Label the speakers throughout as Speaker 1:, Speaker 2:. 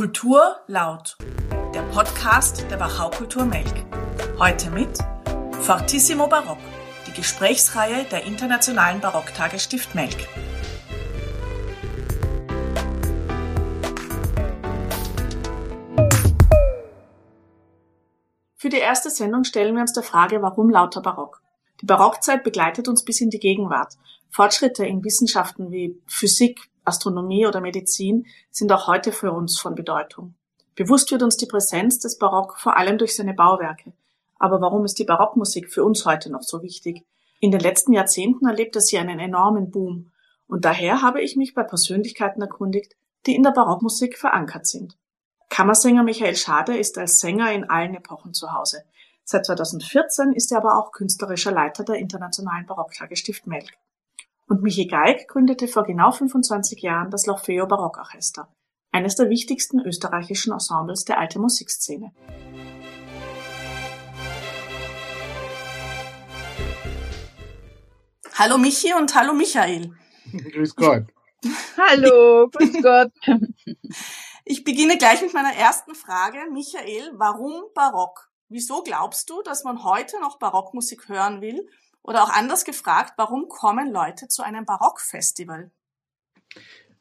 Speaker 1: Kultur laut. Der Podcast der Wachau Kultur Melk. Heute mit Fortissimo Barock, die Gesprächsreihe der Internationalen Barocktage Stift Melk. Für die erste Sendung stellen wir uns der Frage, warum lauter Barock? Die Barockzeit begleitet uns bis in die Gegenwart. Fortschritte in Wissenschaften wie Physik, Astronomie oder Medizin sind auch heute für uns von Bedeutung. Bewusst wird uns die Präsenz des Barock vor allem durch seine Bauwerke. Aber warum ist die Barockmusik für uns heute noch so wichtig? In den letzten Jahrzehnten erlebte sie einen enormen Boom. Und daher habe ich mich bei Persönlichkeiten erkundigt, die in der Barockmusik verankert sind. Kammersänger Michael Schade ist als Sänger in allen Epochen zu Hause. Seit 2014 ist er aber auch künstlerischer Leiter der Internationalen Barocktage Stift Melk. Und Michi Geig gründete vor genau 25 Jahren das L'Orfeo Barockorchester, eines der wichtigsten österreichischen Ensembles der alten Musikszene. Hallo Michi und hallo Michael.
Speaker 2: Grüß Gott.
Speaker 3: hallo, grüß Gott.
Speaker 1: Ich beginne gleich mit meiner ersten Frage. Michael, warum Barock? Wieso glaubst du, dass man heute noch Barockmusik hören will oder auch anders gefragt, warum kommen Leute zu einem Barockfestival?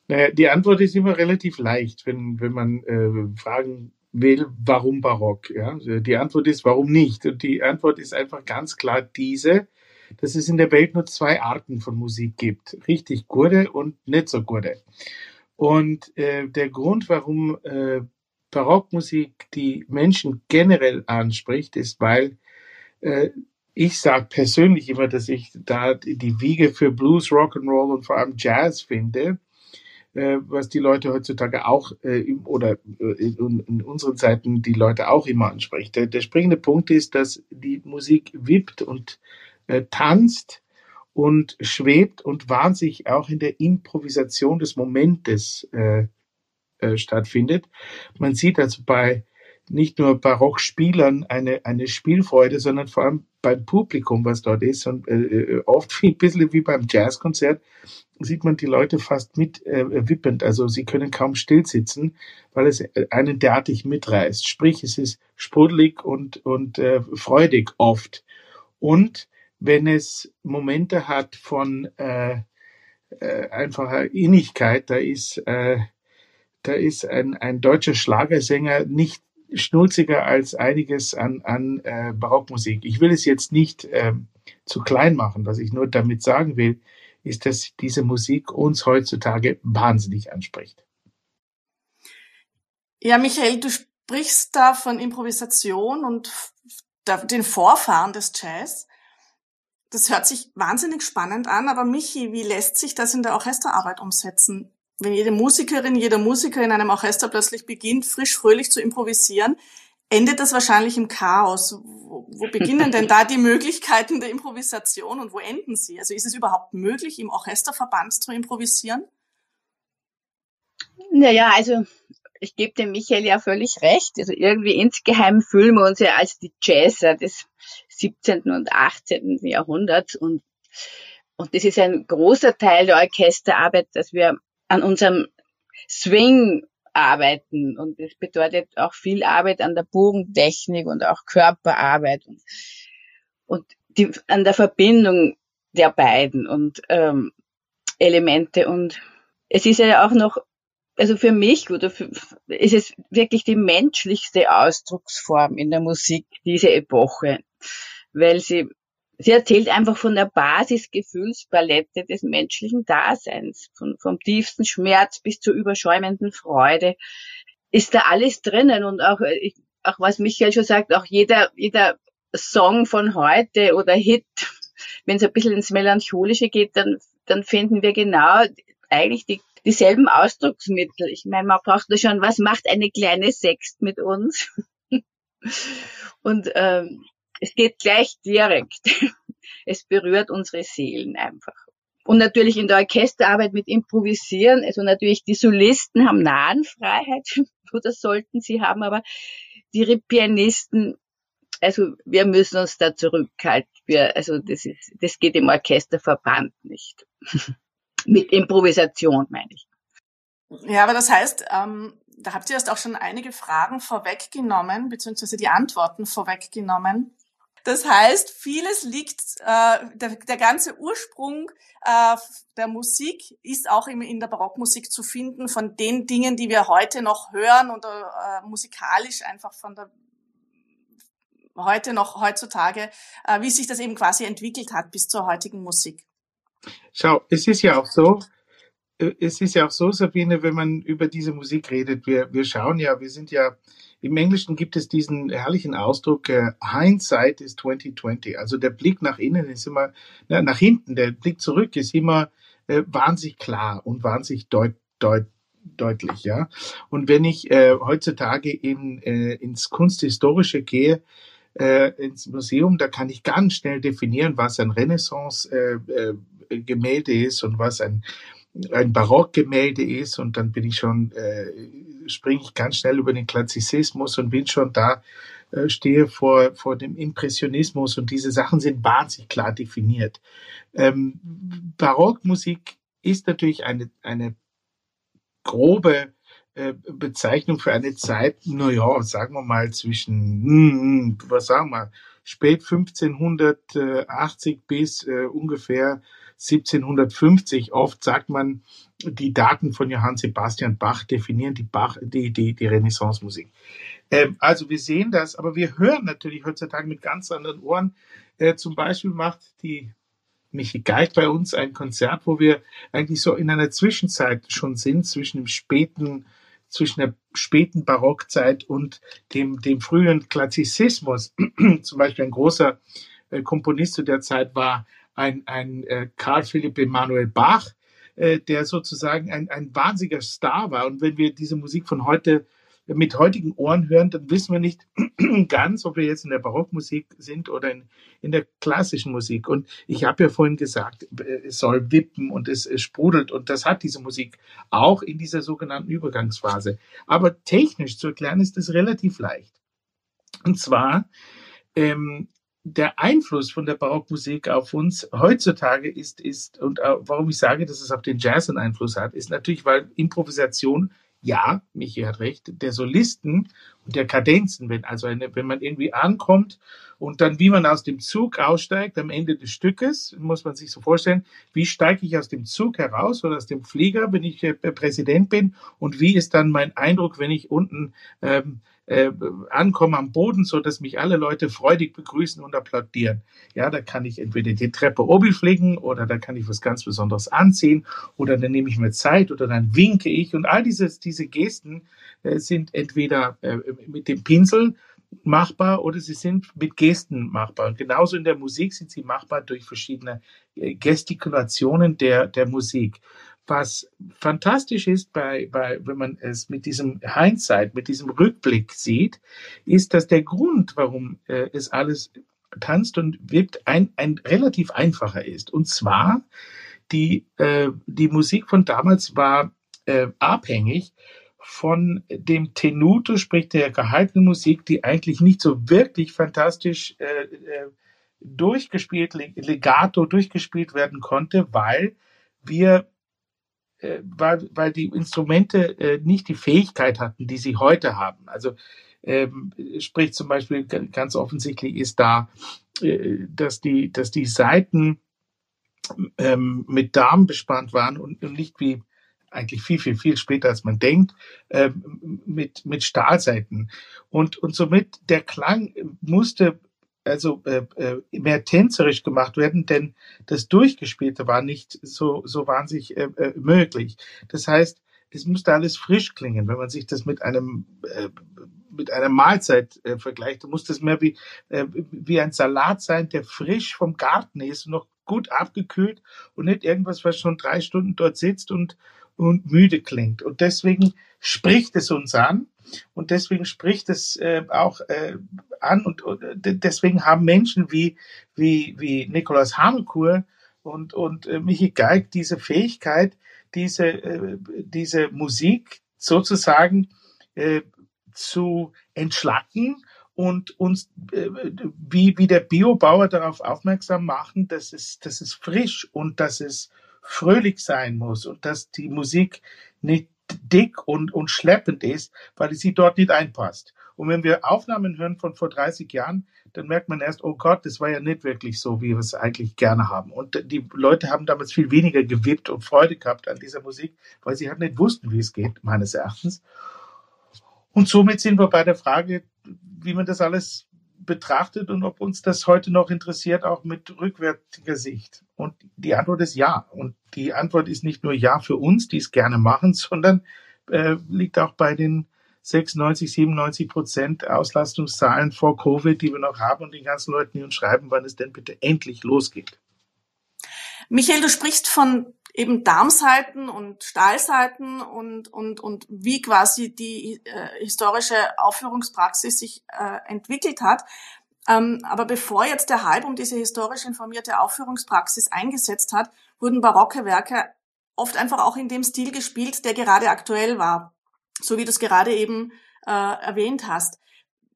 Speaker 2: Naja, die Antwort ist immer relativ leicht, wenn, wenn man äh, fragen will, warum Barock. Ja? Die Antwort ist, warum nicht? Und die Antwort ist einfach ganz klar diese, dass es in der Welt nur zwei Arten von Musik gibt. Richtig gute und nicht so gute. Und äh, der Grund, warum äh, Barockmusik die Menschen generell anspricht, ist, weil äh, ich sage persönlich immer, dass ich da die Wiege für Blues, Rock'n'Roll und vor allem Jazz finde, äh, was die Leute heutzutage auch äh, oder äh, in, unseren Zeiten die Leute auch immer anspricht. Der, der, springende Punkt ist, dass die Musik wippt und äh, tanzt und schwebt und wahnsinnig auch in der Improvisation des Momentes äh, äh, stattfindet. Man sieht also bei nicht nur Barockspielern eine, eine Spielfreude, sondern vor allem beim Publikum, was dort ist. Und äh, äh oft wie, ein bisschen wie beim Jazzkonzert sieht man die Leute fast mit äh, wippend. Also sie können kaum still sitzen, weil es einen derartig mitreißt. Sprich, es ist sprudelig und, und äh, freudig oft. Und wenn es Momente hat von äh, äh, einfacher Innigkeit, da ist, äh, da ist ein, ein deutscher Schlagersänger nicht schnulziger als einiges an, an äh, Barockmusik. Ich will es jetzt nicht ähm, zu klein machen. Was ich nur damit sagen will, ist, dass diese Musik uns heutzutage wahnsinnig anspricht.
Speaker 1: Ja, Michael, du sprichst da von Improvisation und den Vorfahren des Jazz. Das hört sich wahnsinnig spannend an, aber Michi, wie lässt sich das in der Orchesterarbeit umsetzen? Wenn jede Musikerin, jeder Musiker in einem Orchester plötzlich beginnt, frisch fröhlich zu improvisieren, endet das wahrscheinlich im Chaos. Wo, wo beginnen denn da die Möglichkeiten der Improvisation und wo enden sie? Also ist es überhaupt möglich, im Orchesterverband zu improvisieren?
Speaker 3: Naja, also ich gebe dem Michael ja völlig recht. Also irgendwie insgeheim fühlen wir uns ja als die Jazzer des 17. und 18. Jahrhunderts und und das ist ein großer Teil der Orchesterarbeit, dass wir an unserem Swing arbeiten. Und das bedeutet auch viel Arbeit an der Bogentechnik und auch Körperarbeit und, und die, an der Verbindung der beiden und ähm, Elemente. Und es ist ja auch noch also für mich oder für, ist es wirklich die menschlichste Ausdrucksform in der Musik diese Epoche, weil sie Sie erzählt einfach von der Basisgefühlspalette des menschlichen Daseins, von, vom tiefsten Schmerz bis zur überschäumenden Freude. Ist da alles drinnen und auch, äh, auch was Michael schon sagt, auch jeder, jeder Song von heute oder Hit, wenn es ein bisschen ins Melancholische geht, dann, dann finden wir genau eigentlich die, dieselben Ausdrucksmittel. Ich meine, man braucht da schon, was macht eine kleine Sext mit uns? und ähm, es geht gleich direkt. Es berührt unsere Seelen einfach. Und natürlich in der Orchesterarbeit mit Improvisieren, also natürlich die Solisten haben Nahenfreiheit, oder sollten sie haben, aber die Pianisten, also wir müssen uns da zurückhalten. Wir, also das ist, das geht im Orchesterverband nicht. mit Improvisation meine ich.
Speaker 1: Ja, aber das heißt, ähm, da habt ihr erst auch schon einige Fragen vorweggenommen, beziehungsweise die Antworten vorweggenommen. Das heißt, vieles liegt, äh, der, der ganze Ursprung äh, der Musik ist auch in, in der Barockmusik zu finden, von den Dingen, die wir heute noch hören oder äh, musikalisch einfach von der heute noch heutzutage, äh, wie sich das eben quasi entwickelt hat bis zur heutigen Musik.
Speaker 2: Schau, es ist ja auch so, es ist ja auch so, Sabine, wenn man über diese Musik redet, wir, wir schauen ja, wir sind ja, im Englischen gibt es diesen herrlichen Ausdruck, äh, Hindsight ist 2020. Also der Blick nach innen ist immer, na, nach hinten, der Blick zurück ist immer äh, wahnsinnig klar und wahnsinnig deut, deut, deutlich, ja. Und wenn ich äh, heutzutage in, äh, ins Kunsthistorische gehe, äh, ins Museum, da kann ich ganz schnell definieren, was ein Renaissance-Gemälde äh, äh, ist und was ein, ein Barockgemälde ist. Und dann bin ich schon, äh, springe ich ganz schnell über den Klassizismus und bin schon da, äh, stehe vor, vor dem Impressionismus und diese Sachen sind wahnsinnig klar definiert. Ähm, Barockmusik ist natürlich eine, eine grobe äh, Bezeichnung für eine Zeit, naja, sagen wir mal zwischen, hm, was sagen wir, spät 1580 bis äh, ungefähr 1750. Oft sagt man, die Daten von Johann Sebastian Bach definieren die Bach, die, die, die Renaissance-Musik. Ähm, also wir sehen das, aber wir hören natürlich heutzutage mit ganz anderen Ohren. Äh, zum Beispiel macht die Michi Geig bei uns ein Konzert, wo wir eigentlich so in einer Zwischenzeit schon sind, zwischen dem späten zwischen der späten Barockzeit und dem, dem frühen Klassizismus. Zum Beispiel ein großer äh, Komponist zu der Zeit war ein, ein äh, Karl Philipp Emanuel Bach, äh, der sozusagen ein, ein wahnsinniger Star war. Und wenn wir diese Musik von heute mit heutigen Ohren hören, dann wissen wir nicht ganz, ob wir jetzt in der Barockmusik sind oder in, in der klassischen Musik. Und ich habe ja vorhin gesagt, es soll wippen und es, es sprudelt und das hat diese Musik auch in dieser sogenannten Übergangsphase. Aber technisch zu erklären ist es relativ leicht. Und zwar ähm, der Einfluss von der Barockmusik auf uns heutzutage ist, ist, und warum ich sage, dass es auf den Jazz einen Einfluss hat, ist natürlich, weil Improvisation ja, Michi hat recht, der Solisten und der Kadenzen, wenn also eine, wenn man irgendwie ankommt und dann wie man aus dem Zug aussteigt am Ende des Stückes, muss man sich so vorstellen, wie steige ich aus dem Zug heraus oder aus dem Flieger, wenn ich äh, Präsident bin und wie ist dann mein Eindruck, wenn ich unten ähm, äh, ankomme am Boden, so dass mich alle Leute freudig begrüßen und applaudieren. Ja, da kann ich entweder die Treppe oben fliegen oder da kann ich was ganz Besonderes anziehen oder dann nehme ich mir Zeit oder dann winke ich und all diese, diese Gesten äh, sind entweder äh, mit dem Pinsel machbar oder sie sind mit Gesten machbar. Und genauso in der Musik sind sie machbar durch verschiedene äh, Gestikulationen der, der Musik. Was fantastisch ist, bei, bei, wenn man es mit diesem Hindsight, mit diesem Rückblick sieht, ist, dass der Grund, warum äh, es alles tanzt und wirkt, ein, ein relativ einfacher ist. Und zwar, die, äh, die Musik von damals war äh, abhängig von dem Tenuto, sprich der gehaltenen Musik, die eigentlich nicht so wirklich fantastisch äh, äh, durchgespielt, legato durchgespielt werden konnte, weil wir weil, weil die Instrumente äh, nicht die Fähigkeit hatten, die sie heute haben. Also ähm, sprich zum Beispiel ganz offensichtlich ist da, äh, dass die, dass die Seiten ähm, mit Darm bespannt waren und, und nicht wie eigentlich viel, viel, viel später, als man denkt, ähm, mit, mit Stahlseiten. Und, und somit der Klang musste also äh, äh, mehr tänzerisch gemacht werden, denn das Durchgespielte war nicht so, so wahnsinnig äh, äh, möglich. Das heißt, es musste alles frisch klingen. Wenn man sich das mit einem äh, mit einer Mahlzeit äh, vergleicht, muss das mehr wie, äh, wie ein Salat sein, der frisch vom Garten ist noch gut abgekühlt und nicht irgendwas, was schon drei Stunden dort sitzt und, und müde klingt. Und deswegen spricht es uns an und deswegen spricht es äh, auch äh, an und, und deswegen haben Menschen wie, wie, wie Nikolaus Hamelkur und, und äh, Michi Geig diese Fähigkeit, diese, äh, diese Musik sozusagen äh, zu entschlacken und uns äh, wie, wie der Biobauer darauf aufmerksam machen, dass es, dass es frisch und dass es fröhlich sein muss und dass die Musik nicht dick und, und schleppend ist, weil sie dort nicht einpasst. Und wenn wir Aufnahmen hören von vor 30 Jahren, dann merkt man erst, oh Gott, das war ja nicht wirklich so, wie wir es eigentlich gerne haben. Und die Leute haben damals viel weniger gewippt und Freude gehabt an dieser Musik, weil sie halt nicht wussten, wie es geht, meines Erachtens. Und somit sind wir bei der Frage, wie man das alles betrachtet und ob uns das heute noch interessiert, auch mit rückwärtiger Sicht. Und die Antwort ist ja. Und die Antwort ist nicht nur ja für uns, die es gerne machen, sondern äh, liegt auch bei den 96, 97 Prozent Auslastungszahlen vor Covid, die wir noch haben und den ganzen Leuten, die uns schreiben, wann es denn bitte endlich losgeht.
Speaker 1: Michael, du sprichst von eben Darmseiten und Stahlseiten und, und, und wie quasi die äh, historische Aufführungspraxis sich äh, entwickelt hat. Ähm, aber bevor jetzt der Hype um diese historisch informierte Aufführungspraxis eingesetzt hat, wurden barocke Werke oft einfach auch in dem Stil gespielt, der gerade aktuell war so wie du es gerade eben äh, erwähnt hast.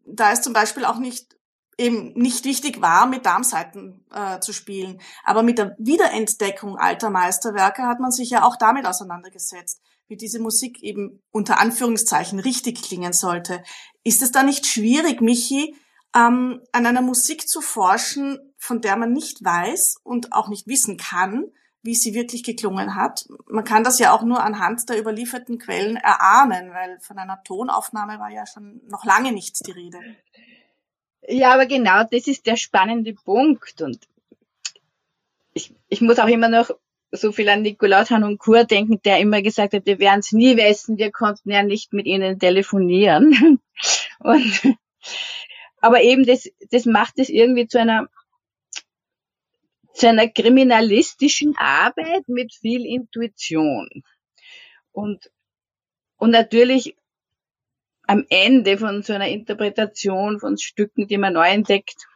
Speaker 1: Da ist zum Beispiel auch nicht eben nicht wichtig war, mit Darmseiten äh, zu spielen. Aber mit der Wiederentdeckung alter Meisterwerke hat man sich ja auch damit auseinandergesetzt, wie diese Musik eben unter Anführungszeichen richtig klingen sollte. Ist es da nicht schwierig, Michi, ähm, an einer Musik zu forschen, von der man nicht weiß und auch nicht wissen kann, wie sie wirklich geklungen hat. Man kann das ja auch nur anhand der überlieferten Quellen erahnen, weil von einer Tonaufnahme war ja schon noch lange nichts die Rede.
Speaker 3: Ja, aber genau das ist der spannende Punkt. Und ich, ich muss auch immer noch so viel an Nikolaus Hanunkur denken, der immer gesagt hat, wir werden es nie wissen, wir konnten ja nicht mit ihnen telefonieren. Und, aber eben das, das macht es irgendwie zu einer zu einer kriminalistischen Arbeit mit viel Intuition. Und, und natürlich am Ende von so einer Interpretation von Stücken, die man neu entdeckt,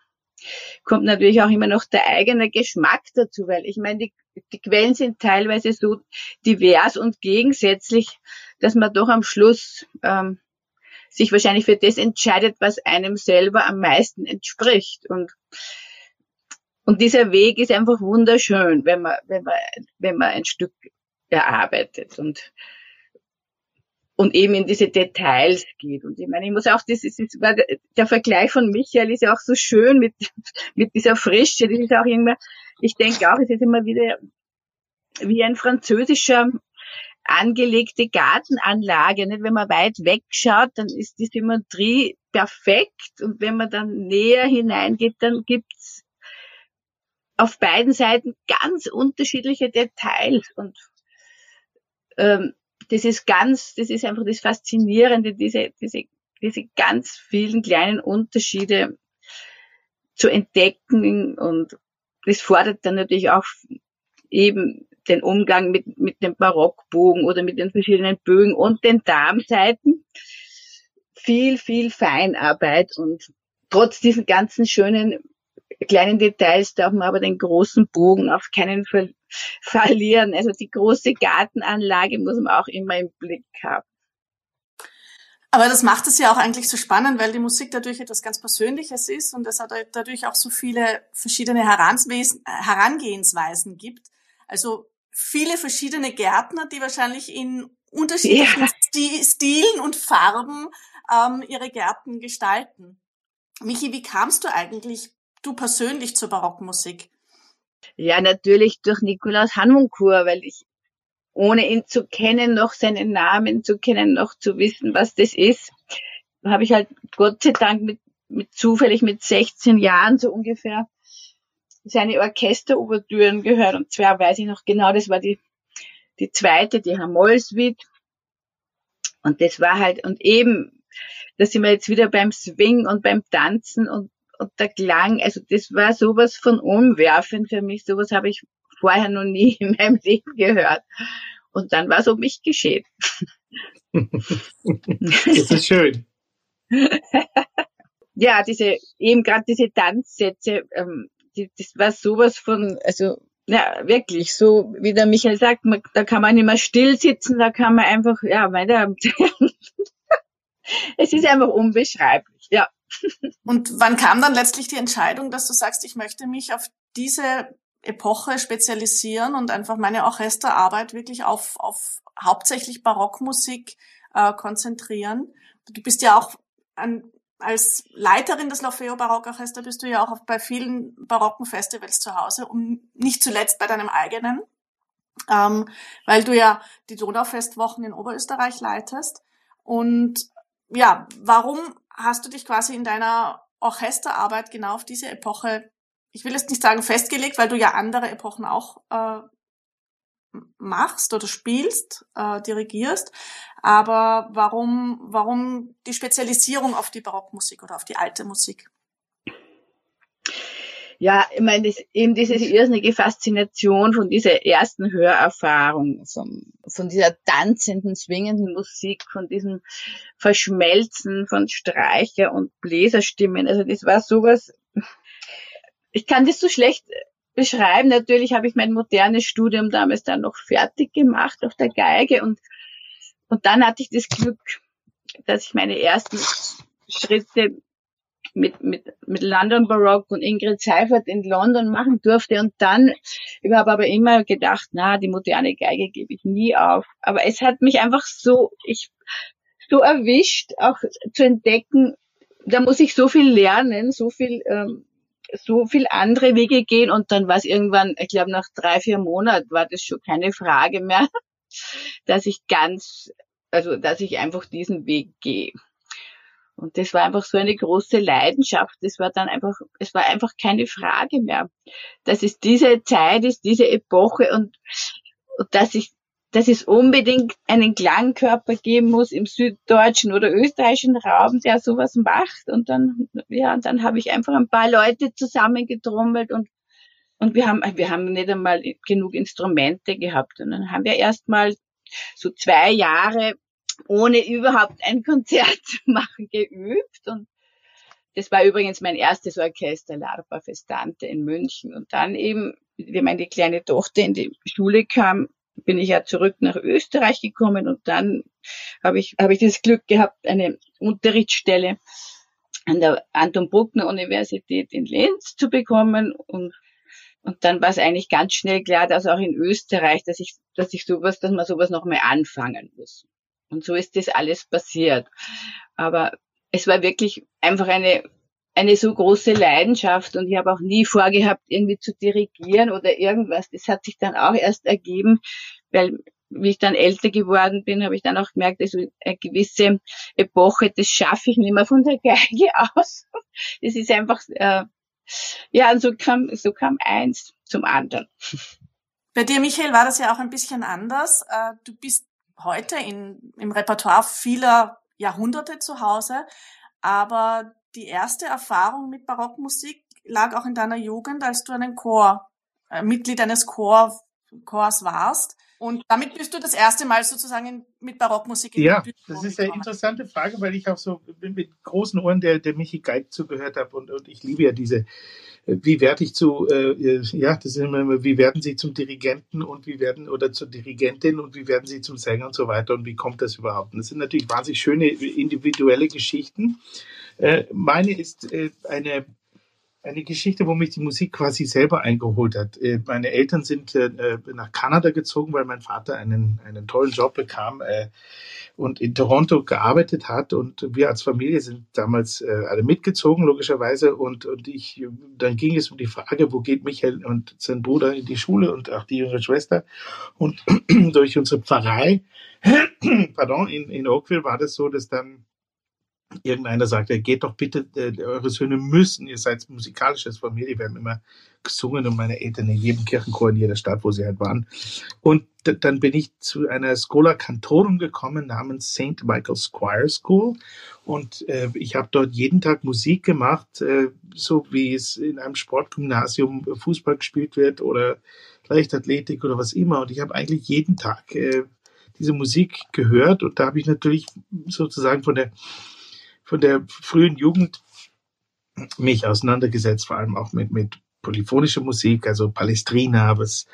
Speaker 3: kommt natürlich auch immer noch der eigene Geschmack dazu, weil ich meine, die, die Quellen sind teilweise so divers und gegensätzlich, dass man doch am Schluss ähm, sich wahrscheinlich für das entscheidet, was einem selber am meisten entspricht. Und und dieser Weg ist einfach wunderschön, wenn man, wenn man, wenn man ein Stück erarbeitet und, und eben in diese Details geht. Und ich meine, ich muss auch, das ist, der Vergleich von Michael ist ja auch so schön mit, mit dieser Frische. Das ist auch immer, ich denke auch, es ist immer wieder wie ein französischer angelegte Gartenanlage. Nicht? Wenn man weit wegschaut, dann ist die Symmetrie perfekt. Und wenn man dann näher hineingeht, dann gibt's auf beiden Seiten ganz unterschiedliche Details und ähm, das ist ganz, das ist einfach das Faszinierende, diese, diese, diese ganz vielen kleinen Unterschiede zu entdecken und das fordert dann natürlich auch eben den Umgang mit, mit dem Barockbogen oder mit den verschiedenen Bögen und den Darmseiten. Viel, viel Feinarbeit und trotz diesen ganzen schönen kleinen Details darf man aber den großen Bogen auf keinen Fall verlieren. Also die große Gartenanlage muss man auch immer im Blick haben.
Speaker 1: Aber das macht es ja auch eigentlich so spannend, weil die Musik dadurch etwas ganz Persönliches ist und es dadurch auch so viele verschiedene Herangehensweisen gibt. Also viele verschiedene Gärtner, die wahrscheinlich in unterschiedlichen ja. Stilen und Farben ähm, ihre Gärten gestalten. Michi, wie kamst du eigentlich du persönlich zur Barockmusik?
Speaker 3: Ja, natürlich durch Nikolaus Hanunkur, weil ich ohne ihn zu kennen, noch seinen Namen zu kennen, noch zu wissen, was das ist, habe ich halt Gott sei Dank mit, mit zufällig mit 16 Jahren so ungefähr seine Orchesterobertüren gehört. Und zwar weiß ich noch genau, das war die, die zweite, die Hamoll-Suite. Und das war halt, und eben, da sind wir jetzt wieder beim Swing und beim Tanzen und und der Klang, also das war sowas von umwerfend für mich. Sowas habe ich vorher noch nie in meinem Leben gehört. Und dann war es um mich geschehen.
Speaker 2: das ist schön.
Speaker 3: ja, diese, eben gerade diese Tanzsätze, ähm, die, das war sowas von, also ja, wirklich, so wie der Michael sagt, man, da kann man nicht mehr still sitzen, da kann man einfach, ja, weiter. es ist einfach unbeschreiblich, ja.
Speaker 1: Und wann kam dann letztlich die Entscheidung, dass du sagst, ich möchte mich auf diese Epoche spezialisieren und einfach meine Orchesterarbeit wirklich auf, auf hauptsächlich Barockmusik äh, konzentrieren. Du bist ja auch an, als Leiterin des L'Orfeo Barockorchester bist du ja auch bei vielen barocken Festivals zu Hause und nicht zuletzt bei deinem eigenen, ähm, weil du ja die Donaufestwochen in Oberösterreich leitest. Und ja, warum hast du dich quasi in deiner Orchesterarbeit genau auf diese Epoche, ich will jetzt nicht sagen festgelegt, weil du ja andere Epochen auch äh, machst oder spielst, äh, dirigierst, aber warum, warum die Spezialisierung auf die Barockmusik oder auf die alte Musik?
Speaker 3: Ja, ich meine, das, eben diese irrsinnige Faszination von dieser ersten Hörerfahrung, von, von dieser tanzenden, swingenden Musik, von diesem Verschmelzen von Streicher- und Bläserstimmen. Also das war sowas, ich kann das so schlecht beschreiben. Natürlich habe ich mein modernes Studium damals dann noch fertig gemacht auf der Geige und, und dann hatte ich das Glück, dass ich meine ersten Schritte mit, mit, mit London Baroque und Ingrid Seifert in London machen durfte. Und dann, ich habe aber immer gedacht, na, die moderne Geige gebe ich nie auf. Aber es hat mich einfach so, ich, so erwischt, auch zu entdecken, da muss ich so viel lernen, so viel, ähm, so viel andere Wege gehen und dann war es irgendwann, ich glaube nach drei, vier Monaten war das schon keine Frage mehr, dass ich ganz, also dass ich einfach diesen Weg gehe. Und das war einfach so eine große Leidenschaft. Das war dann einfach, es war einfach keine Frage mehr. Dass es diese Zeit ist, diese Epoche und, und dass ich, dass es unbedingt einen Klangkörper geben muss im süddeutschen oder österreichischen Raum, der sowas macht. Und dann, ja, und dann habe ich einfach ein paar Leute zusammengetrommelt und und wir haben, wir haben nicht einmal genug Instrumente gehabt. Und dann haben wir erst mal so zwei Jahre ohne überhaupt ein Konzert zu machen, geübt. Und das war übrigens mein erstes Orchester, Larpa Festante in München. Und dann eben, wie meine kleine Tochter in die Schule kam, bin ich ja zurück nach Österreich gekommen und dann habe ich, habe ich das Glück gehabt, eine Unterrichtsstelle an der Anton Bruckner Universität in Linz zu bekommen und und dann war es eigentlich ganz schnell klar, dass auch in Österreich, dass ich, dass ich sowas, dass man sowas noch mal anfangen muss. Und so ist das alles passiert. Aber es war wirklich einfach eine, eine so große Leidenschaft und ich habe auch nie vorgehabt, irgendwie zu dirigieren oder irgendwas. Das hat sich dann auch erst ergeben, weil wie ich dann älter geworden bin, habe ich dann auch gemerkt, also eine gewisse Epoche, das schaffe ich nicht mehr von der Geige aus. Das ist einfach, äh, ja, und so kam, so kam eins zum anderen.
Speaker 1: Bei dir, Michael, war das ja auch ein bisschen anders. Äh, du bist heute in, im Repertoire vieler Jahrhunderte zu Hause, aber die erste Erfahrung mit Barockmusik lag auch in deiner Jugend, als du einen Chor, äh, Mitglied eines Chor, Chors warst. Und damit bist du das erste Mal sozusagen mit Barockmusik
Speaker 2: in Ja, das ist eine interessante Frage, weil ich auch so mit großen Ohren der, der Michi Geig zugehört habe und, und ich liebe ja diese wie werde ich zu, äh, ja, das ist immer, wie werden Sie zum Dirigenten und wie werden, oder zur Dirigentin und wie werden Sie zum Sänger und so weiter und wie kommt das überhaupt? Und das sind natürlich wahnsinnig schöne individuelle Geschichten. Äh, meine ist äh, eine, eine Geschichte, wo mich die Musik quasi selber eingeholt hat. Äh, meine Eltern sind äh, nach Kanada gezogen, weil mein Vater einen, einen tollen Job bekam und in Toronto gearbeitet hat. Und wir als Familie sind damals alle mitgezogen, logischerweise. Und, und ich, dann ging es um die Frage, wo geht Michael und sein Bruder in die Schule und auch die jüngere Schwester. Und durch unsere Pfarrei, pardon, in, in Oakville war das so, dass dann irgendeiner sagt, ja, geht doch bitte, äh, eure Söhne müssen, ihr seid musikalisches Familie, wir haben immer gesungen und meine Eltern in jedem Kirchenchor in jeder Stadt, wo sie halt waren. Und dann bin ich zu einer Schola Cantorum gekommen namens St. Michael's Choir School und äh, ich habe dort jeden Tag Musik gemacht, äh, so wie es in einem Sportgymnasium Fußball gespielt wird oder Leichtathletik oder was immer. Und ich habe eigentlich jeden Tag äh, diese Musik gehört und da habe ich natürlich sozusagen von der von der frühen Jugend mich auseinandergesetzt, vor allem auch mit, mit polyphonischer Musik, also Palestrina, was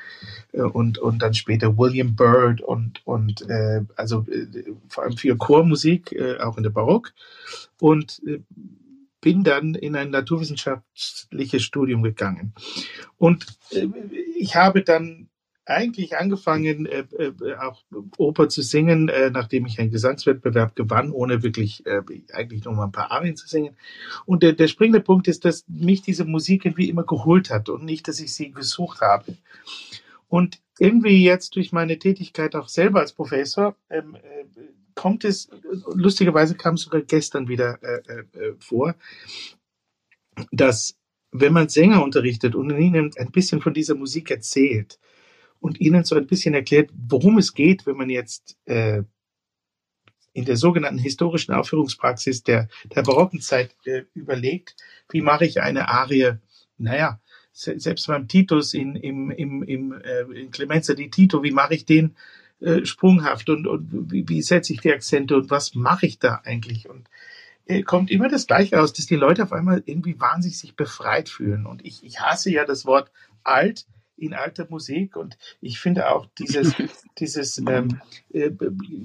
Speaker 2: äh, und und dann später William Byrd und und äh, also äh, vor allem viel Chormusik, äh, auch in der Barock. Und äh, bin dann in ein naturwissenschaftliches Studium gegangen. Und äh, ich habe dann eigentlich angefangen, äh, äh, auch Oper zu singen, äh, nachdem ich einen Gesangswettbewerb gewann, ohne wirklich äh, eigentlich nur mal ein paar Arien zu singen. Und der, der springende Punkt ist, dass mich diese Musik irgendwie immer geholt hat und nicht, dass ich sie gesucht habe. Und irgendwie jetzt durch meine Tätigkeit auch selber als Professor ähm, äh, kommt es, lustigerweise kam es sogar gestern wieder äh, äh, vor, dass wenn man Sänger unterrichtet und ihnen ein bisschen von dieser Musik erzählt und ihnen so ein bisschen erklärt, worum es geht, wenn man jetzt äh, in der sogenannten historischen Aufführungspraxis der, der barocken Zeit äh, überlegt, wie mache ich eine Arie, naja, selbst beim Titus in, im, im, im äh, in Clemenza di Tito, wie mache ich den äh, sprunghaft und, und wie, wie setze ich die Akzente und was mache ich da eigentlich? Und äh, kommt immer das Gleiche aus, dass die Leute auf einmal irgendwie wahnsinnig sich befreit fühlen. Und ich, ich hasse ja das Wort alt in alter Musik und ich finde auch dieses, dieses, ähm, äh,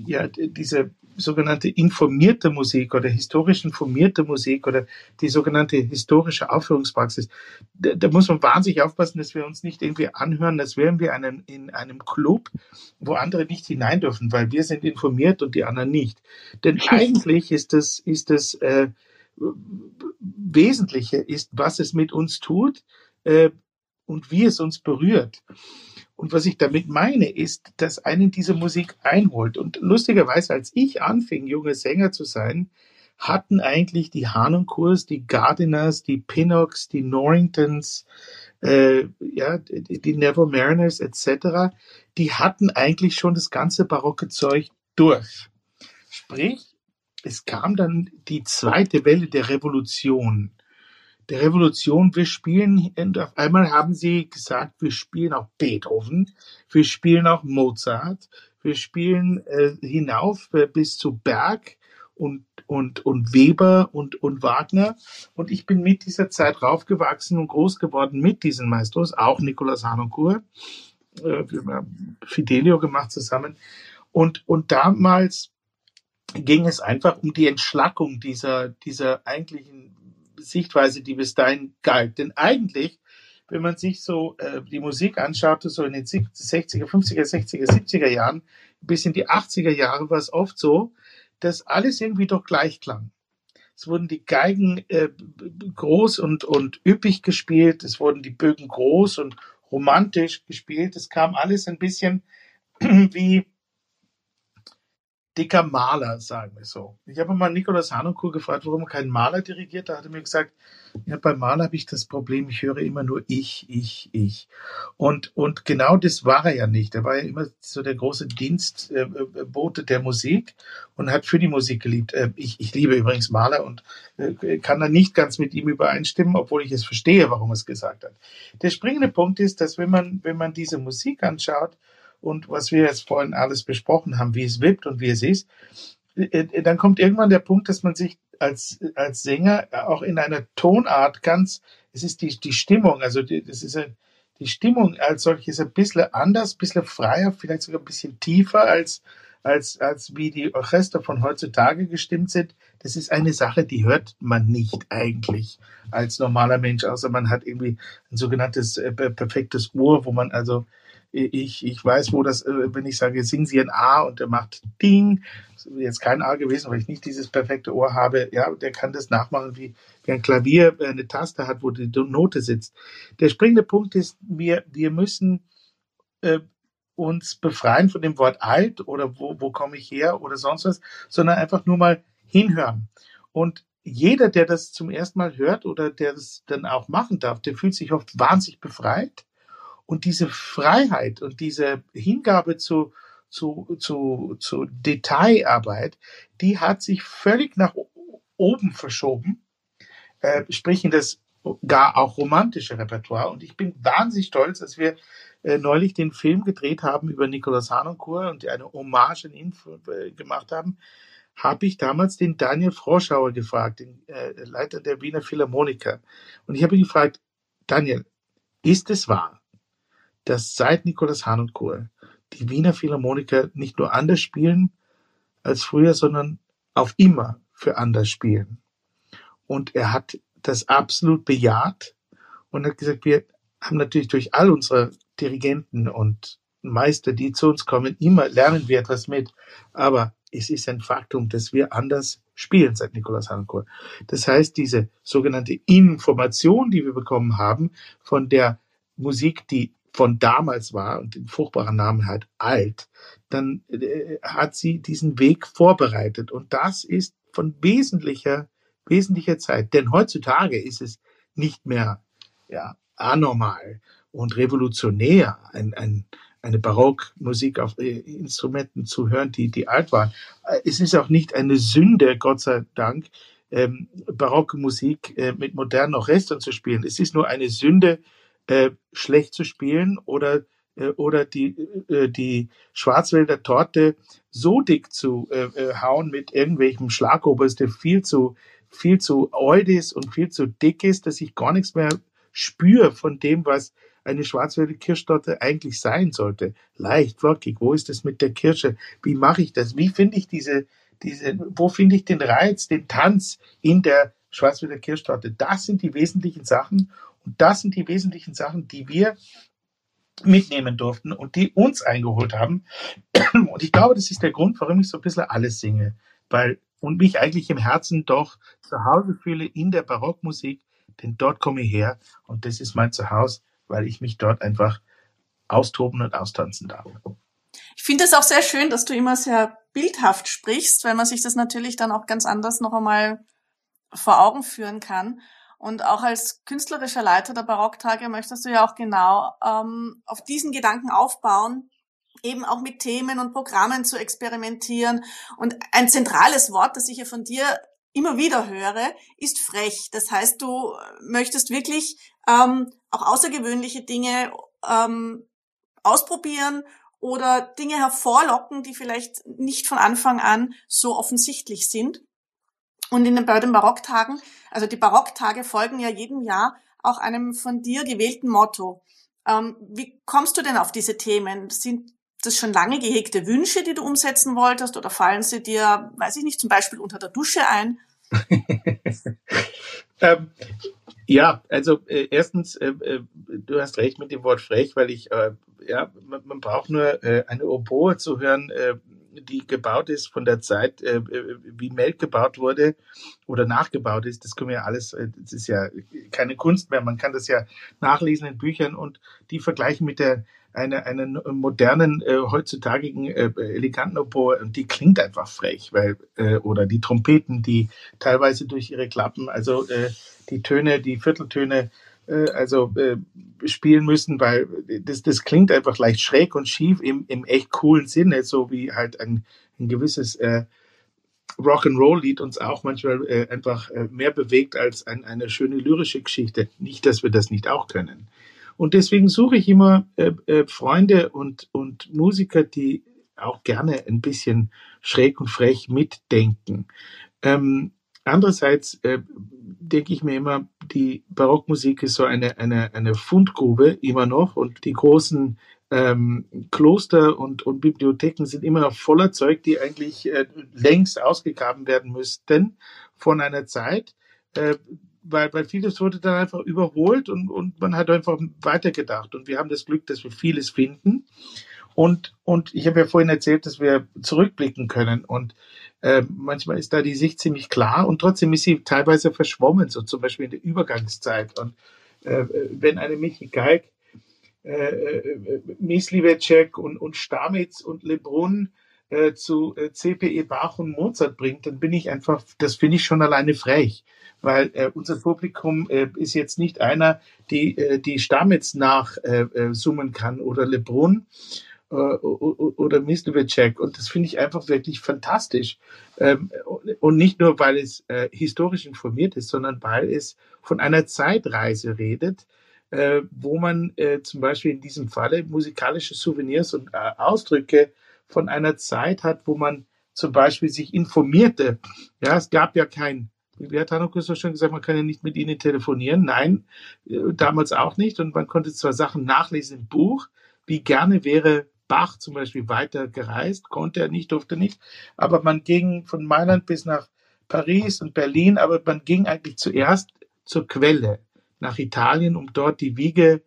Speaker 2: ja, diese sogenannte informierte Musik oder historisch informierte Musik oder die sogenannte historische Aufführungspraxis, da, da, muss man wahnsinnig aufpassen, dass wir uns nicht irgendwie anhören, als wären wir einen, in einem Club, wo andere nicht hinein dürfen, weil wir sind informiert und die anderen nicht. Denn eigentlich ist das, ist das äh, Wesentliche ist, was es mit uns tut äh, und wie es uns berührt. Und was ich damit meine, ist, dass einen diese Musik einholt. Und lustigerweise, als ich anfing, junge Sänger zu sein, hatten eigentlich die Harnoncourts, die Gardiners, die Pinnocks, die Norringtons, äh, ja, die, Neville Mariners etc., die hatten eigentlich schon das ganze barocke Zeug durch. Sprich, es kam dann die zweite Welle der Revolution der Revolution, wir spielen, und auf einmal haben sie gesagt, wir spielen auch Beethoven, wir spielen auch Mozart, wir spielen äh, hinauf äh, bis zu Berg und, und, und Weber und, und Wagner. Und ich bin mit dieser Zeit raufgewachsen und groß geworden mit diesen Maestros, auch Nicolas Harnoncourt. Äh, wir haben Fidelio gemacht zusammen. Und, und damals ging es einfach um die Entschlackung dieser, dieser eigentlichen Sichtweise, die bis dahin galt. Denn eigentlich, wenn man sich so äh, die Musik anschaute, so in den 60er, 50er, 60er, 70er Jahren bis in die 80er Jahre, war es oft so, dass alles irgendwie doch gleich klang. Es wurden die Geigen äh, groß und, und üppig gespielt, es wurden die Bögen groß und romantisch gespielt. Es kam alles ein bisschen wie dicker Maler, sagen wir so. Ich habe mal Nikolaus Hanonkur gefragt, warum er keinen Maler dirigiert. Da hat er mir gesagt, ja, beim Maler habe ich das Problem, ich höre immer nur ich, ich, ich. Und, und genau das war er ja nicht. Er war ja immer so der große Dienstbote der Musik und hat für die Musik geliebt. Äh, ich, ich liebe übrigens Maler und äh, kann da nicht ganz mit ihm übereinstimmen, obwohl ich es verstehe, warum er es gesagt hat. Der springende Punkt ist, dass wenn man, wenn man diese Musik anschaut, und was wir jetzt vorhin alles besprochen haben, wie es wippt und wie es ist, äh, äh, dann kommt irgendwann der Punkt, dass man sich als, als Sänger auch in einer Tonart ganz, es ist die, die Stimmung, also die, das ist ein, die Stimmung als solches ein bisschen anders, ein bisschen freier, vielleicht sogar ein bisschen tiefer als, als, als wie die Orchester von heutzutage gestimmt sind. Das ist eine Sache, die hört man nicht eigentlich als normaler Mensch, außer man hat irgendwie ein sogenanntes äh, perfektes Ohr, wo man also ich, ich weiß, wo das, äh, wenn ich sage, singen Sie ein A und der macht Ding, das ist jetzt kein A gewesen, weil ich nicht dieses perfekte Ohr habe, ja, der kann das nachmachen, wie, wie ein Klavier äh, eine Taste hat, wo die Note sitzt. Der springende Punkt ist, wir, wir müssen äh, uns befreien von dem Wort alt oder wo, wo komme ich her oder sonst was, sondern einfach nur mal hinhören. Und jeder, der das zum ersten Mal hört oder der das dann auch machen darf, der fühlt sich oft wahnsinnig befreit und diese Freiheit und diese Hingabe zu, zu, zu, zu Detailarbeit, die hat sich völlig nach oben verschoben, äh, sprich in das gar auch romantische Repertoire. Und ich bin wahnsinnig stolz, dass wir äh, neulich den Film gedreht haben über Nicolas Harnoncourt und eine Hommage an ihn äh, gemacht haben, habe ich damals den Daniel Froschauer gefragt, den äh, Leiter der Wiener Philharmoniker. Und ich habe ihn gefragt, Daniel, ist es wahr, dass seit Nikolaus Hahn und Co. die Wiener Philharmoniker nicht nur anders spielen als früher, sondern auf immer für anders spielen. Und er hat das absolut bejaht und hat gesagt, wir haben natürlich durch all unsere Dirigenten und Meister, die zu uns kommen, immer lernen wir etwas mit. Aber es ist ein Faktum, dass wir anders spielen seit Nikolaus Harnoncourt. Das heißt, diese sogenannte Information, die wir bekommen haben von der Musik, die von damals war und den furchtbaren Namen halt alt, dann äh, hat sie diesen Weg vorbereitet. Und das ist von wesentlicher, wesentlicher Zeit. Denn heutzutage ist es nicht mehr ja, anormal und revolutionär, ein, ein, eine Barockmusik auf äh, Instrumenten zu hören, die, die alt waren. Äh, es ist auch nicht eine Sünde, Gott sei Dank, ähm, barocke Musik äh, mit modernen Orchestern zu spielen. Es ist nur eine Sünde, äh, schlecht zu spielen oder äh, oder die äh, die Schwarzwälder Torte so dick zu äh, äh hauen mit irgendwelchem Schlagobers, der viel zu viel zu old ist und viel zu dick ist, dass ich gar nichts mehr spüre von dem, was eine Schwarzwälder Kirschtorte eigentlich sein sollte. Leicht, flockig. Wo ist es mit der Kirsche? Wie mache ich das? Wie finde ich diese, diese, wo finde ich den Reiz, den Tanz in der Schwarzwälder Kirschtorte? Das sind die wesentlichen Sachen. Und das sind die wesentlichen Sachen, die wir mitnehmen durften und die uns eingeholt haben. Und ich glaube, das ist der Grund, warum ich so ein bisschen alles singe. Weil, und mich eigentlich im Herzen doch zu Hause fühle in der Barockmusik, denn dort komme ich her und das ist mein Zuhause weil ich mich dort einfach austoben und austanzen darf.
Speaker 1: Ich finde es auch sehr schön, dass du immer sehr bildhaft sprichst, weil man sich das natürlich dann auch ganz anders noch einmal vor Augen führen kann. Und auch als künstlerischer Leiter der Barocktage möchtest du ja auch genau ähm, auf diesen Gedanken aufbauen, eben auch mit Themen und Programmen zu experimentieren. Und ein zentrales Wort, das ich ja von dir immer wieder höre, ist frech. Das heißt, du möchtest wirklich ähm, auch außergewöhnliche Dinge ähm, ausprobieren oder Dinge hervorlocken, die vielleicht nicht von Anfang an so offensichtlich sind. Und in den, bei den Barocktagen, also die Barocktage folgen ja jedem Jahr auch einem von dir gewählten Motto. Ähm, wie kommst du denn auf diese Themen? Sind das schon lange gehegte Wünsche, die du umsetzen wolltest, oder fallen sie dir, weiß ich nicht, zum Beispiel unter der Dusche ein?
Speaker 2: ähm, ja, also äh, erstens, äh, äh, du hast recht mit dem Wort frech, weil ich, äh, ja, man, man braucht nur äh, eine Oboe zu hören, äh, die gebaut ist von der Zeit, äh, wie Melk gebaut wurde oder nachgebaut ist. Das können wir ja alles, äh, das ist ja keine Kunst mehr. Man kann das ja nachlesen in Büchern und die vergleichen mit der einer einen modernen, äh, heutzutage äh, eleganten Oboe und die klingt einfach frech, weil, äh, oder die Trompeten, die teilweise durch ihre Klappen, also äh, die Töne, die Vierteltöne, äh, also äh, spielen müssen, weil das, das klingt einfach leicht schräg und schief im, im echt coolen Sinne, so wie halt ein, ein gewisses äh, Rock'n'Roll-Lied uns auch manchmal äh, einfach äh, mehr bewegt als ein, eine schöne lyrische Geschichte. Nicht, dass wir das nicht auch können. Und deswegen suche ich immer äh, äh, Freunde und, und Musiker, die auch gerne ein bisschen schräg und frech mitdenken. Ähm, andererseits äh, denke ich mir immer, die Barockmusik ist so eine, eine, eine Fundgrube immer noch und die großen ähm, Kloster und, und Bibliotheken sind immer noch voller Zeug, die eigentlich äh, längst ausgegraben werden müssten von einer Zeit, äh, weil, weil vieles wurde dann einfach überholt und, und man hat einfach weitergedacht. Und wir haben das Glück, dass wir vieles finden. Und, und ich habe ja vorhin erzählt, dass wir zurückblicken können. Und äh, manchmal ist da die Sicht ziemlich klar und trotzdem ist sie teilweise verschwommen, so zum Beispiel in der Übergangszeit. Und äh, wenn eine Michi Geig, äh, äh, Mislivecek und, und Stamitz und Lebrun äh, zu äh, CPE Bach und Mozart bringt, dann bin ich einfach, das finde ich schon alleine frech weil äh, unser Publikum äh, ist jetzt nicht einer, die äh, die Stamitz nachsummen äh, äh, kann oder Lebrun äh, oder Mislivecek. Und das finde ich einfach wirklich fantastisch. Ähm, und nicht nur, weil es äh, historisch informiert ist, sondern weil es von einer Zeitreise redet, äh, wo man äh, zum Beispiel in diesem Falle musikalische Souvenirs und äh, Ausdrücke von einer Zeit hat, wo man zum Beispiel sich informierte. Ja, es gab ja kein wie hat Hanukkah so schön gesagt, man kann ja nicht mit ihnen telefonieren. Nein, äh, damals auch nicht. Und man konnte zwar Sachen nachlesen im Buch, wie gerne wäre Bach zum Beispiel weiter gereist, konnte er nicht, durfte nicht. Aber man ging von Mailand bis nach Paris und Berlin, aber man ging eigentlich zuerst zur Quelle nach Italien, um dort die Wiege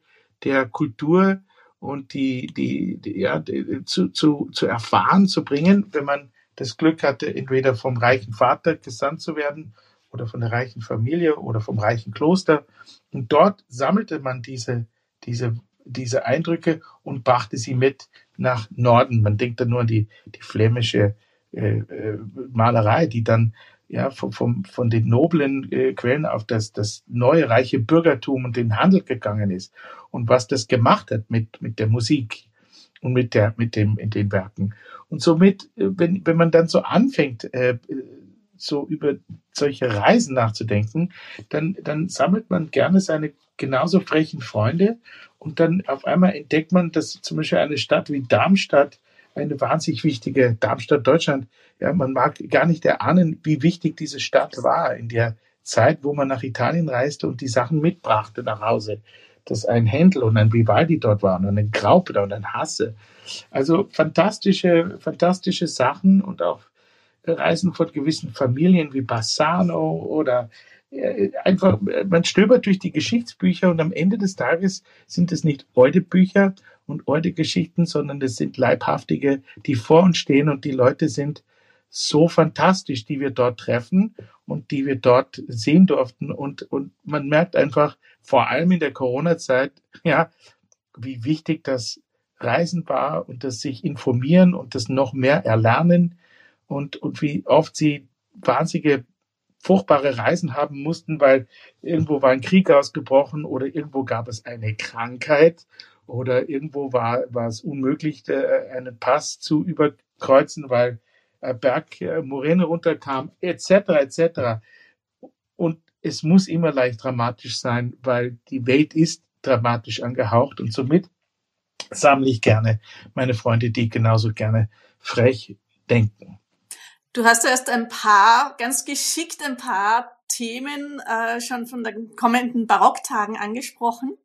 Speaker 2: der Kultur und die, die, die ja, die, zu, zu, zu erfahren, zu bringen, wenn man das Glück hatte, entweder vom reichen Vater gesandt zu werden oder von der reichen Familie oder vom reichen Kloster. Und dort sammelte man diese, diese, diese Eindrücke und brachte sie mit nach Norden. Man denkt dann nur an die, die flämische äh, äh, Malerei, die dann ja, vom, vom, von den noblen äh, Quellen auf das, das neue reiche Bürgertum und den Handel gegangen ist und was das gemacht hat mit, mit der Musik und mit der, mit dem, in den Werken. Und somit, äh, wenn, wenn man dann so anfängt, äh, so über solche Reisen nachzudenken, dann, dann sammelt man gerne seine genauso frechen Freunde und dann auf einmal entdeckt man, dass zum Beispiel eine Stadt wie Darmstadt eine wahnsinnig wichtige Darmstadt Deutschland. Ja, man mag gar nicht erahnen, wie wichtig diese Stadt war in der Zeit, wo man nach Italien reiste und die Sachen mitbrachte nach Hause. Dass ein Händel und ein Vivaldi dort waren und ein Graupner und ein Hasse. Also fantastische, fantastische Sachen und auch Reisen von gewissen Familien wie Bassano oder äh, einfach, man stöbert durch die Geschichtsbücher und am Ende des Tages sind es nicht heute Bücher, und alte Geschichten, sondern das sind leibhaftige, die vor uns stehen und die Leute sind so fantastisch, die wir dort treffen und die wir dort sehen durften. Und, und man merkt einfach, vor allem in der Corona-Zeit, ja, wie wichtig das Reisen war und das sich informieren und das noch mehr erlernen und, und wie oft sie wahnsinnige furchtbare Reisen haben mussten, weil irgendwo war ein Krieg ausgebrochen oder irgendwo gab es eine Krankheit oder irgendwo war, war es unmöglich, äh, einen Pass zu überkreuzen, weil äh, Bergmoräne runterkam, etc., etc. Und es muss immer leicht dramatisch sein, weil die Welt ist dramatisch angehaucht und somit sammle ich gerne meine Freunde, die genauso gerne frech denken.
Speaker 1: Du hast erst ein paar, ganz geschickt ein paar Themen äh, schon von den kommenden Barocktagen angesprochen.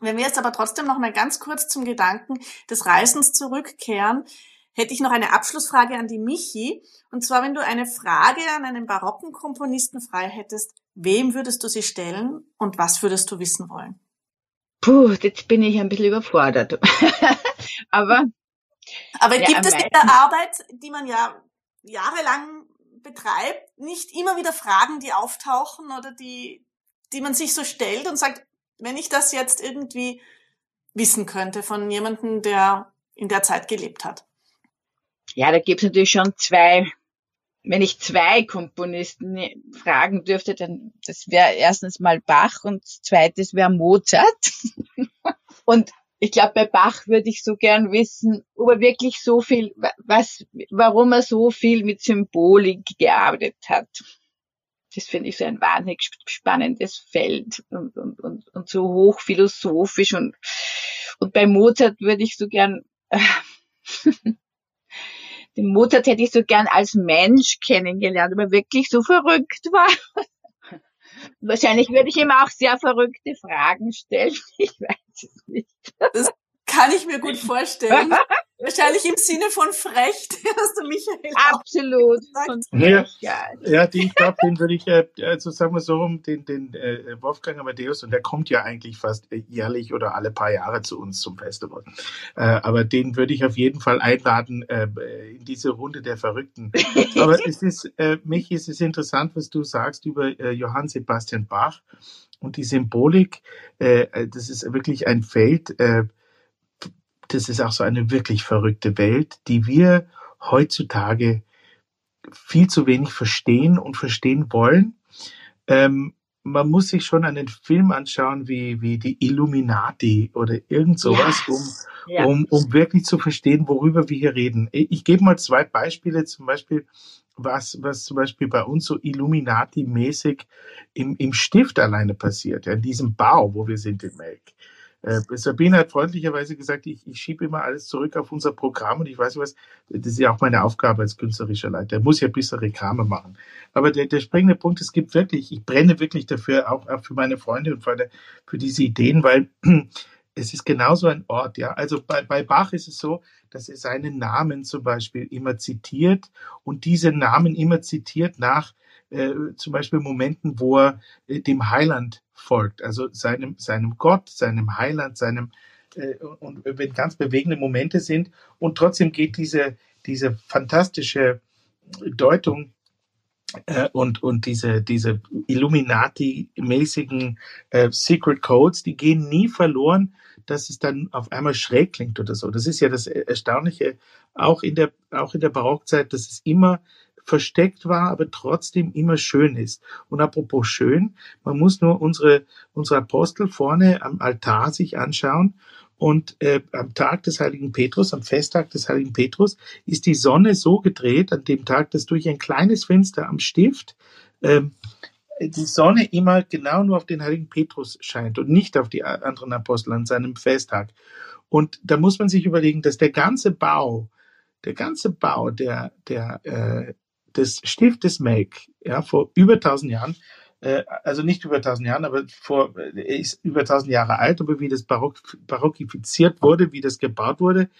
Speaker 1: Wenn wir jetzt aber trotzdem noch mal ganz kurz zum Gedanken des Reisens zurückkehren, hätte ich noch eine Abschlussfrage an die Michi. Und zwar, wenn du eine Frage an einen barocken Komponisten frei hättest, wem würdest du sie stellen und was würdest du wissen wollen?
Speaker 3: Puh, jetzt bin ich ein bisschen überfordert. aber
Speaker 1: aber ja, gibt es in der Arbeit, die man ja jahrelang betreibt, nicht immer wieder Fragen, die auftauchen oder die, die man sich so stellt und sagt, wenn ich das jetzt irgendwie wissen könnte von jemandem, der in der Zeit gelebt hat?
Speaker 3: Ja, da gibt es natürlich schon zwei. Wenn ich zwei Komponisten fragen dürfte, dann das wäre erstens mal Bach und zweites wäre Mozart. und ich glaube, bei Bach würde ich so gern wissen, ob er wirklich so viel, was, warum er so viel mit Symbolik gearbeitet hat das finde ich so ein wahnsinnig spannendes Feld und, und, und, und so hochphilosophisch und, und bei Mozart würde ich so gern, den Mozart hätte ich so gern als Mensch kennengelernt, aber wirklich so verrückt war. Wahrscheinlich würde ich ihm auch sehr verrückte Fragen stellen. Ich weiß es nicht.
Speaker 1: Das kann ich mir gut vorstellen. Wahrscheinlich im Sinne von frech, hast du Michael.
Speaker 3: Absolut.
Speaker 2: Ja, ja, den, ich glaube, den würde ich, äh, also sagen wir so rum, den, den äh, Wolfgang Amadeus, und der kommt ja eigentlich fast jährlich oder alle paar Jahre zu uns zum Festival. Äh, aber den würde ich auf jeden Fall einladen äh, in diese Runde der Verrückten. Aber es ist, äh, mich ist es interessant, was du sagst über äh, Johann Sebastian Bach und die Symbolik. Äh, das ist wirklich ein Feld, äh, das ist auch so eine wirklich verrückte Welt, die wir heutzutage viel zu wenig verstehen und verstehen wollen. Ähm, man muss sich schon einen Film anschauen wie, wie die Illuminati oder irgend sowas, ja. um, ja. um, um wirklich zu verstehen, worüber wir hier reden. Ich, ich gebe mal zwei Beispiele, zum Beispiel, was, was zum Beispiel bei uns so Illuminati-mäßig im, im Stift alleine passiert, ja, in diesem Bau, wo wir sind in Melk. Äh, Sabine hat freundlicherweise gesagt, ich, ich schiebe immer alles zurück auf unser Programm und ich weiß was, das ist ja auch meine Aufgabe als künstlerischer Leiter. Er muss ja bisschen Reklame machen. Aber der, der springende Punkt, es gibt wirklich, ich brenne wirklich dafür, auch, auch für meine Freunde und für, für diese Ideen, weil es ist genauso ein Ort, ja. Also bei, bei Bach ist es so, dass er seinen Namen zum Beispiel immer zitiert und diese Namen immer zitiert nach äh, zum Beispiel Momenten, wo er äh, dem Heiland folgt, also seinem, seinem Gott, seinem Heiland, seinem, äh, und wenn ganz bewegende Momente sind und trotzdem geht diese, diese fantastische Deutung äh, und, und diese, diese Illuminati-mäßigen äh, Secret Codes, die gehen nie verloren, dass es dann auf einmal schräg klingt oder so. Das ist ja das Erstaunliche, auch in der, auch in der Barockzeit, dass es immer versteckt war, aber trotzdem immer schön ist. Und apropos schön, man muss nur unsere, unsere Apostel vorne am Altar sich anschauen und äh, am Tag des heiligen Petrus, am Festtag des heiligen Petrus, ist die Sonne so gedreht, an dem Tag, dass durch ein kleines Fenster am Stift ähm, die Sonne immer genau nur auf den heiligen Petrus scheint und nicht auf die anderen Apostel an seinem Festtag. Und da muss man sich überlegen, dass der ganze Bau, der ganze Bau der, der, äh, des Stiftes Make, ja, vor über 1000 Jahren, äh, also nicht über 1000 Jahren, aber vor, er ist über 1000 Jahre alt, aber wie das Barock, barockifiziert wurde, wie das gebaut wurde,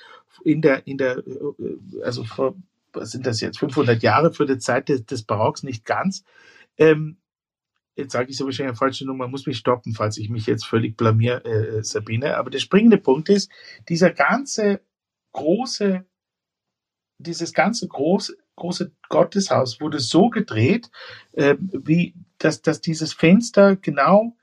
Speaker 2: in der, in der, äh, also vor, was sind das jetzt, 500 Jahre für die Zeit des, des Barocks, nicht ganz. Ähm, jetzt sage ich so wahrscheinlich eine falsche Nummer, muss mich stoppen, falls ich mich jetzt völlig blamier, äh, Sabine. Aber der springende Punkt ist, dieser ganze große, dieses ganze große, große Gotteshaus wurde so gedreht, äh, wie dass, dass dieses Fenster genau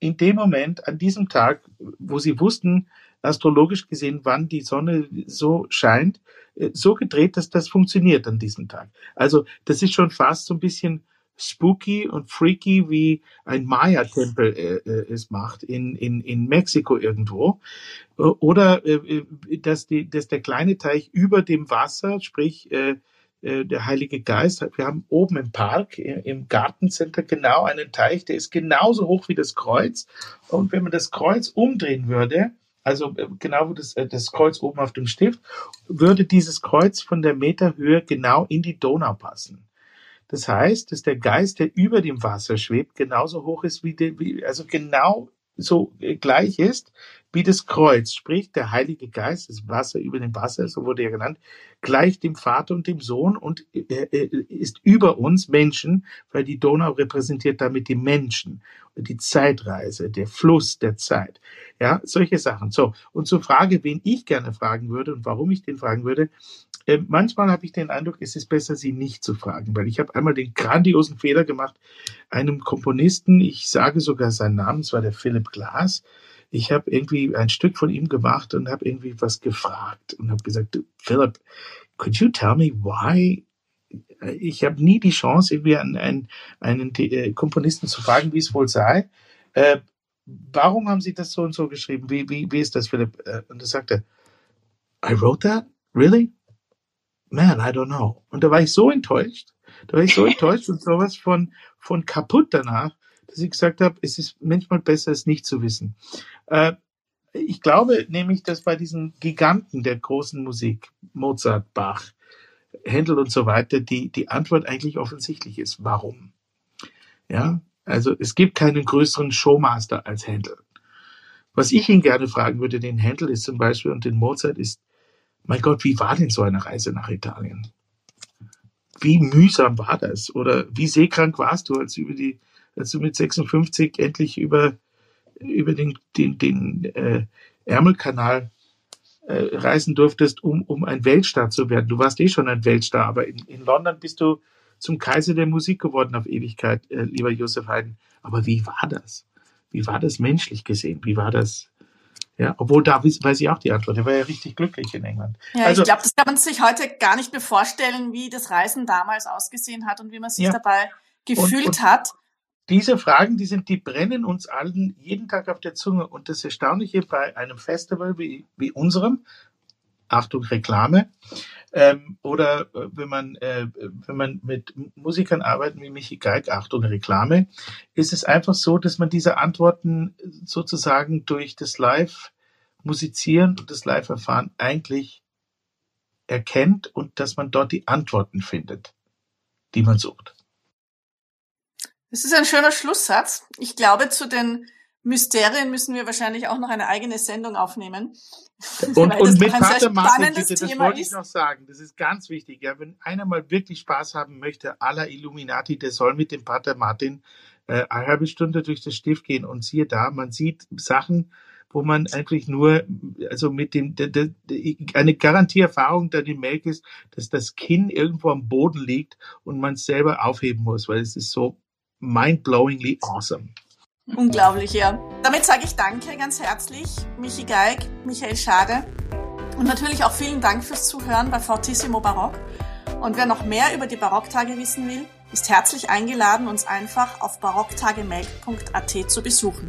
Speaker 2: in dem Moment, an diesem Tag, wo sie wussten, astrologisch gesehen, wann die Sonne so scheint, äh, so gedreht, dass das funktioniert an diesem Tag. Also das ist schon fast so ein bisschen spooky und freaky, wie ein Maya-Tempel äh, äh, es macht in, in, in Mexiko irgendwo. Oder äh, dass, die, dass der kleine Teich über dem Wasser, sprich äh, äh, der Heilige Geist. Wir haben oben im Park, im Gartencenter genau einen Teich, der ist genauso hoch wie das Kreuz. Und wenn man das Kreuz umdrehen würde, also äh, genau wo das, äh, das Kreuz oben auf dem Stift, würde dieses Kreuz von der Meterhöhe genau in die Donau passen. Das heißt, dass der Geist, der über dem Wasser schwebt, genauso hoch ist wie, der, wie also genau so gleich ist wie das Kreuz, sprich der Heilige Geist, das Wasser über dem Wasser, so wurde er genannt, gleich dem Vater und dem Sohn und ist über uns Menschen, weil die Donau repräsentiert damit die Menschen, die Zeitreise, der Fluss der Zeit. Ja, solche Sachen. So. Und zur Frage, wen ich gerne fragen würde und warum ich den fragen würde, äh, manchmal habe ich den Eindruck, es ist besser, sie nicht zu fragen, weil ich habe einmal den grandiosen Fehler gemacht, einem Komponisten, ich sage sogar seinen Namen, es war der Philipp Glass, ich habe irgendwie ein Stück von ihm gemacht und habe irgendwie was gefragt und habe gesagt, Philipp, could you tell me why? Ich habe nie die Chance, irgendwie einen, einen, einen äh, Komponisten zu fragen, wie es wohl sei. Äh, warum haben Sie das so und so geschrieben? Wie, wie, wie ist das, Philipp? Äh, und er sagte, I wrote that? Really? Man, I don't know. Und da war ich so enttäuscht. Da war ich so enttäuscht und sowas von, von kaputt danach, dass ich gesagt habe, es ist manchmal besser, es nicht zu wissen. Äh, ich glaube nämlich, dass bei diesen Giganten der großen Musik, Mozart, Bach, Händel und so weiter, die, die Antwort eigentlich offensichtlich ist. Warum? Ja, also es gibt keinen größeren Showmaster als Händel. Was ich ihn gerne fragen würde, den Händel ist zum Beispiel und den Mozart ist, mein Gott, wie war denn so eine Reise nach Italien? Wie mühsam war das? Oder wie seekrank warst du, als, über die, als du mit 56 endlich über über den, den, den äh, Ärmelkanal äh, reisen durftest, um, um ein Weltstar zu werden. Du warst eh schon ein Weltstar, aber in, in London bist du zum Kaiser der Musik geworden auf Ewigkeit, äh, lieber Josef Haydn. Aber wie war das? Wie war das menschlich gesehen? Wie war das? Ja, obwohl da weiß ich auch die Antwort. Er war ja richtig glücklich in England.
Speaker 1: Ja, also, ich glaube, das kann man sich heute gar nicht mehr vorstellen, wie das Reisen damals ausgesehen hat und wie man sich ja. dabei gefühlt und, und, hat
Speaker 2: diese Fragen, die sind, die brennen uns allen jeden Tag auf der Zunge. Und das Erstaunliche bei einem Festival wie, wie unserem, Achtung, Reklame, ähm, oder äh, wenn man, äh, wenn man mit Musikern arbeitet wie Michi Geig, Achtung, Reklame, ist es einfach so, dass man diese Antworten sozusagen durch das Live-Musizieren und das Live-Erfahren eigentlich erkennt und dass man dort die Antworten findet, die man sucht.
Speaker 1: Das ist ein schöner Schlusssatz. Ich glaube, zu den Mysterien müssen wir wahrscheinlich auch noch eine eigene Sendung aufnehmen.
Speaker 2: Und, und mit Pater Martin, bitte, das wollte ich noch sagen. Das ist ganz wichtig. Ja, wenn einer mal wirklich Spaß haben möchte, aller Illuminati, der soll mit dem Pater Martin äh, eine halbe Stunde durch das Stift gehen und siehe da, man sieht Sachen, wo man eigentlich nur, also mit dem, de, de, de, eine Garantieerfahrung dann im Melk ist, dass das Kinn irgendwo am Boden liegt und man es selber aufheben muss, weil es ist so mind-blowingly awesome.
Speaker 1: Unglaublich, ja. Damit sage ich Danke ganz herzlich, Michi Geig, Michael Schade und natürlich auch vielen Dank fürs Zuhören bei Fortissimo Barock. Und wer noch mehr über die Barocktage wissen will, ist herzlich eingeladen, uns einfach auf barocktagemelk.at zu besuchen.